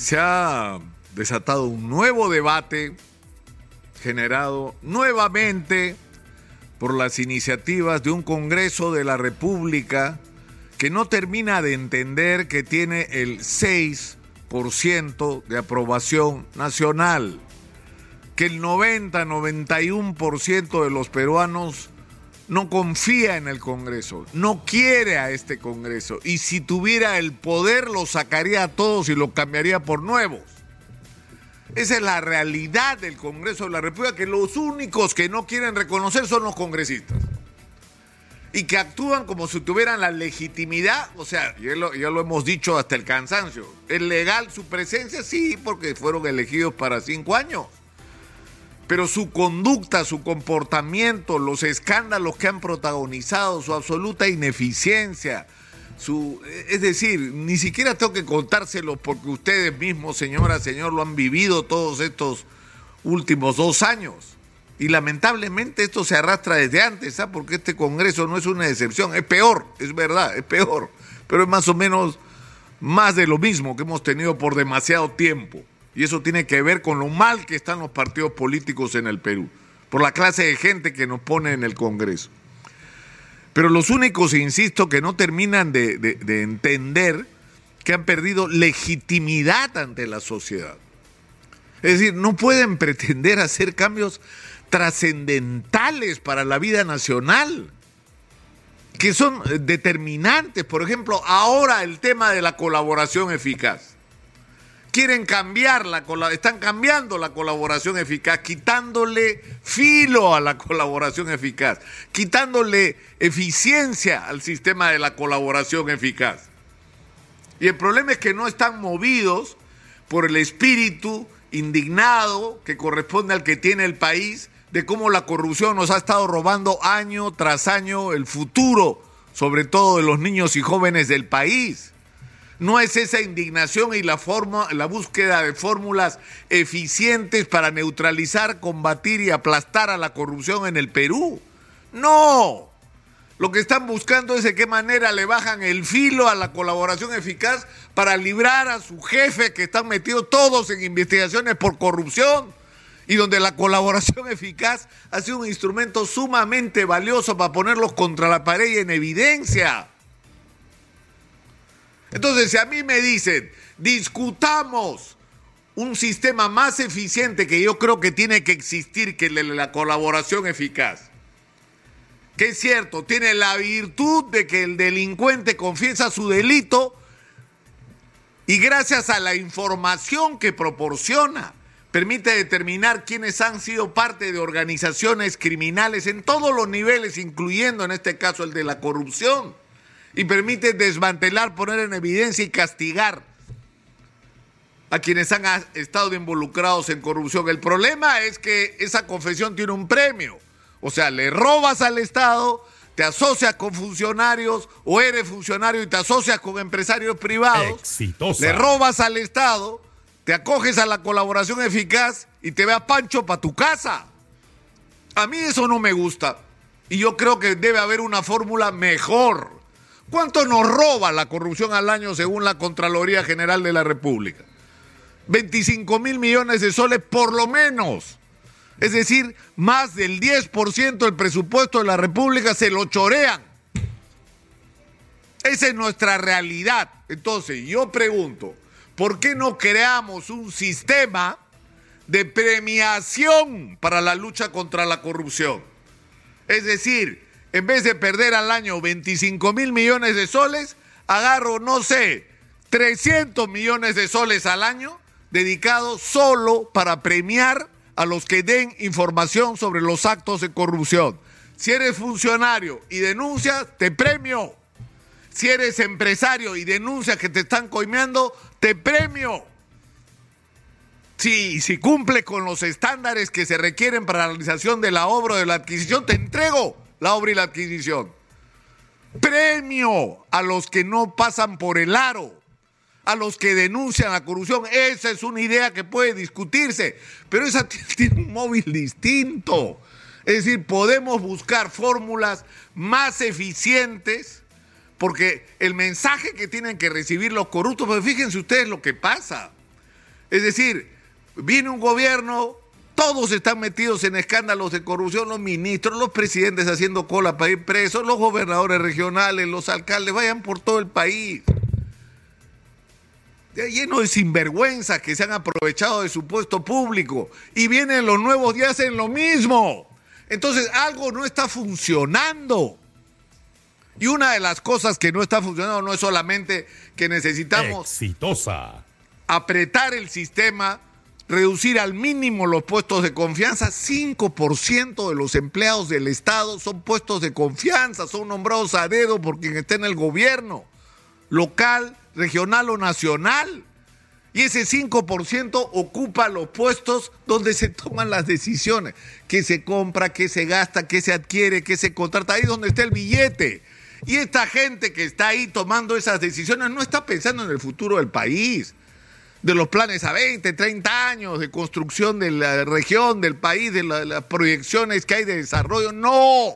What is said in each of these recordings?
se ha desatado un nuevo debate generado nuevamente por las iniciativas de un Congreso de la República que no termina de entender que tiene el 6% de aprobación nacional, que el 90-91% de los peruanos no confía en el Congreso, no quiere a este Congreso y si tuviera el poder lo sacaría a todos y lo cambiaría por nuevos. Esa es la realidad del Congreso de la República, que los únicos que no quieren reconocer son los congresistas. Y que actúan como si tuvieran la legitimidad, o sea, ya ya lo hemos dicho hasta el cansancio. ¿Es legal su presencia? Sí, porque fueron elegidos para cinco años. Pero su conducta, su comportamiento, los escándalos que han protagonizado, su absoluta ineficiencia, su, es decir, ni siquiera tengo que contárselo porque ustedes mismos, señora, señor, lo han vivido todos estos últimos dos años. Y lamentablemente esto se arrastra desde antes, ¿sabes? Porque este Congreso no es una excepción, es peor, es verdad, es peor. Pero es más o menos más de lo mismo que hemos tenido por demasiado tiempo. Y eso tiene que ver con lo mal que están los partidos políticos en el Perú, por la clase de gente que nos pone en el Congreso. Pero los únicos, insisto, que no terminan de, de, de entender que han perdido legitimidad ante la sociedad. Es decir, no pueden pretender hacer cambios trascendentales para la vida nacional, que son determinantes. Por ejemplo, ahora el tema de la colaboración eficaz. Quieren cambiar la están cambiando la colaboración eficaz, quitándole filo a la colaboración eficaz, quitándole eficiencia al sistema de la colaboración eficaz. Y el problema es que no están movidos por el espíritu indignado que corresponde al que tiene el país de cómo la corrupción nos ha estado robando año tras año el futuro, sobre todo de los niños y jóvenes del país. No es esa indignación y la, forma, la búsqueda de fórmulas eficientes para neutralizar, combatir y aplastar a la corrupción en el Perú. No. Lo que están buscando es de qué manera le bajan el filo a la colaboración eficaz para librar a su jefe que están metidos todos en investigaciones por corrupción y donde la colaboración eficaz ha sido un instrumento sumamente valioso para ponerlos contra la pared y en evidencia. Entonces, si a mí me dicen, discutamos un sistema más eficiente que yo creo que tiene que existir que la colaboración eficaz, que es cierto, tiene la virtud de que el delincuente confiesa su delito y gracias a la información que proporciona, permite determinar quiénes han sido parte de organizaciones criminales en todos los niveles, incluyendo en este caso el de la corrupción y permite desmantelar, poner en evidencia y castigar a quienes han estado involucrados en corrupción. El problema es que esa confesión tiene un premio. O sea, le robas al Estado, te asocias con funcionarios o eres funcionario y te asocias con empresarios privados. Exitosa. Le robas al Estado, te acoges a la colaboración eficaz y te veas pancho para tu casa. A mí eso no me gusta. Y yo creo que debe haber una fórmula mejor. ¿Cuánto nos roba la corrupción al año según la Contraloría General de la República? 25 mil millones de soles por lo menos. Es decir, más del 10% del presupuesto de la República se lo chorean. Esa es nuestra realidad. Entonces, yo pregunto, ¿por qué no creamos un sistema de premiación para la lucha contra la corrupción? Es decir, en vez de perder al año 25 mil millones de soles, agarro, no sé, 300 millones de soles al año dedicados solo para premiar a los que den información sobre los actos de corrupción. Si eres funcionario y denuncias, te premio. Si eres empresario y denuncias que te están coimeando, te premio. Si, si cumples con los estándares que se requieren para la realización de la obra o de la adquisición, te entrego la obra y la adquisición. Premio a los que no pasan por el aro, a los que denuncian la corrupción. Esa es una idea que puede discutirse, pero esa tiene un móvil distinto. Es decir, podemos buscar fórmulas más eficientes porque el mensaje que tienen que recibir los corruptos, pues fíjense ustedes lo que pasa. Es decir, viene un gobierno, todos están metidos en escándalos de corrupción, los ministros, los presidentes haciendo cola para ir presos, los gobernadores regionales, los alcaldes, vayan por todo el país. Lleno de sinvergüenzas que se han aprovechado de su puesto público y vienen los nuevos y hacen lo mismo. Entonces algo no está funcionando. Y una de las cosas que no está funcionando no es solamente que necesitamos Exitosa. apretar el sistema, reducir al mínimo los puestos de confianza. 5% de los empleados del Estado son puestos de confianza, son nombrados a dedo por quien esté en el gobierno, local, regional o nacional. Y ese 5% ocupa los puestos donde se toman las decisiones, qué se compra, qué se gasta, qué se adquiere, qué se contrata, ahí donde está el billete. Y esta gente que está ahí tomando esas decisiones no está pensando en el futuro del país, de los planes a 20, 30 años, de construcción de la región, del país, de la- las proyecciones que hay de desarrollo. No.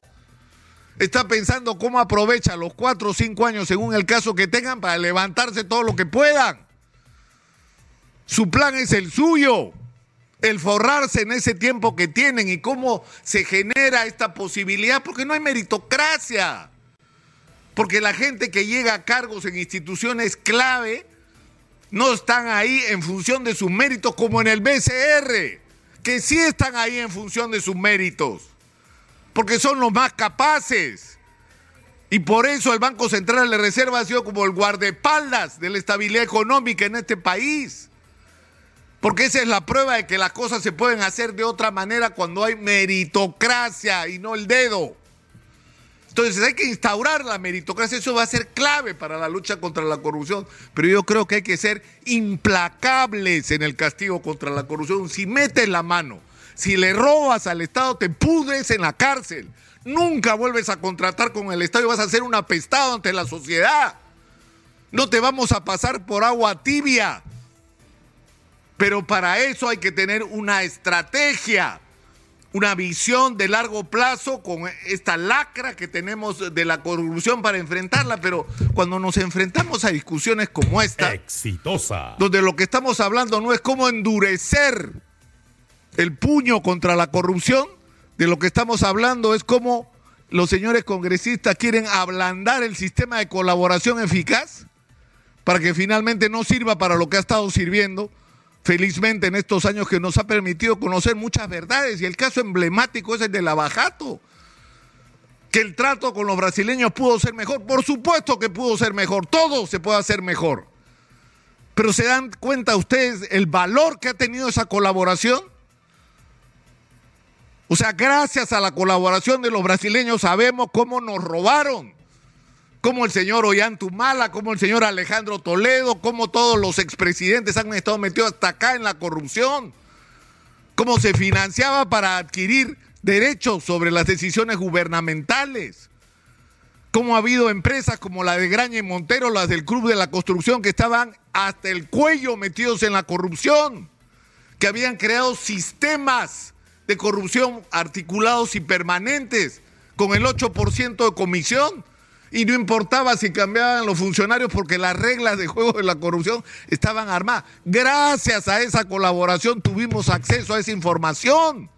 Está pensando cómo aprovecha los 4 o 5 años, según el caso que tengan, para levantarse todo lo que puedan. Su plan es el suyo, el forrarse en ese tiempo que tienen y cómo se genera esta posibilidad, porque no hay meritocracia. Porque la gente que llega a cargos en instituciones clave no están ahí en función de sus méritos como en el BCR, que sí están ahí en función de sus méritos, porque son los más capaces. Y por eso el Banco Central de Reserva ha sido como el guardaespaldas de la estabilidad económica en este país. Porque esa es la prueba de que las cosas se pueden hacer de otra manera cuando hay meritocracia y no el dedo. Entonces hay que instaurar la meritocracia, eso va a ser clave para la lucha contra la corrupción, pero yo creo que hay que ser implacables en el castigo contra la corrupción. Si metes la mano, si le robas al Estado, te pudres en la cárcel. Nunca vuelves a contratar con el Estado y vas a ser un apestado ante la sociedad. No te vamos a pasar por agua tibia. Pero para eso hay que tener una estrategia, una visión de largo plazo con esta lacra que tenemos de la corrupción para enfrentarla. Pero cuando nos enfrentamos a discusiones como esta, Exitosa. donde lo que estamos hablando no es cómo endurecer el puño contra la corrupción, de lo que estamos hablando es cómo los señores congresistas quieren ablandar el sistema de colaboración eficaz para que finalmente no sirva para lo que ha estado sirviendo felizmente en estos años que nos ha permitido conocer muchas verdades y el caso emblemático es el de Lavajato que el trato con los brasileños pudo ser mejor, por supuesto que pudo ser mejor, todo se puede hacer mejor. Pero se dan cuenta ustedes el valor que ha tenido esa colaboración? O sea, gracias a la colaboración de los brasileños sabemos cómo nos robaron. Cómo el señor Ollantumala, cómo el señor Alejandro Toledo, cómo todos los expresidentes han estado metidos hasta acá en la corrupción. Cómo se financiaba para adquirir derechos sobre las decisiones gubernamentales. Cómo ha habido empresas como la de Graña y Montero, las del Club de la Construcción, que estaban hasta el cuello metidos en la corrupción. Que habían creado sistemas de corrupción articulados y permanentes con el 8% de comisión y no importaba si cambiaban los funcionarios porque las reglas de juego de la corrupción estaban armadas. Gracias a esa colaboración tuvimos acceso a esa información.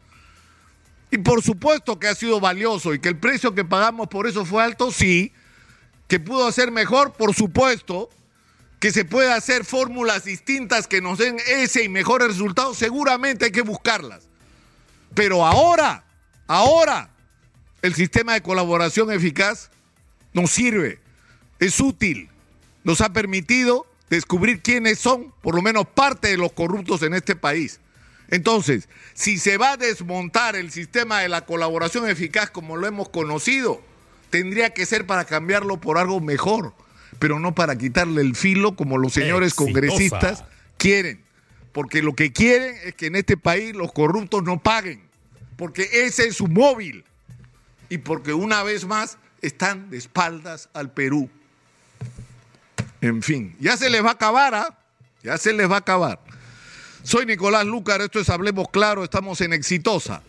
Y por supuesto que ha sido valioso y que el precio que pagamos por eso fue alto, sí. Que pudo ser mejor, por supuesto. Que se puede hacer fórmulas distintas que nos den ese y mejores resultados, seguramente hay que buscarlas. Pero ahora, ahora, el sistema de colaboración eficaz nos sirve, es útil, nos ha permitido descubrir quiénes son, por lo menos parte de los corruptos en este país. Entonces, si se va a desmontar el sistema de la colaboración eficaz como lo hemos conocido, tendría que ser para cambiarlo por algo mejor, pero no para quitarle el filo como los señores Exitosa. congresistas quieren. Porque lo que quieren es que en este país los corruptos no paguen, porque ese es su móvil y porque una vez más están de espaldas al Perú. En fin, ya se les va a acabar, ¿ah? Ya se les va a acabar. Soy Nicolás Lucar, esto es Hablemos Claro, estamos en Exitosa.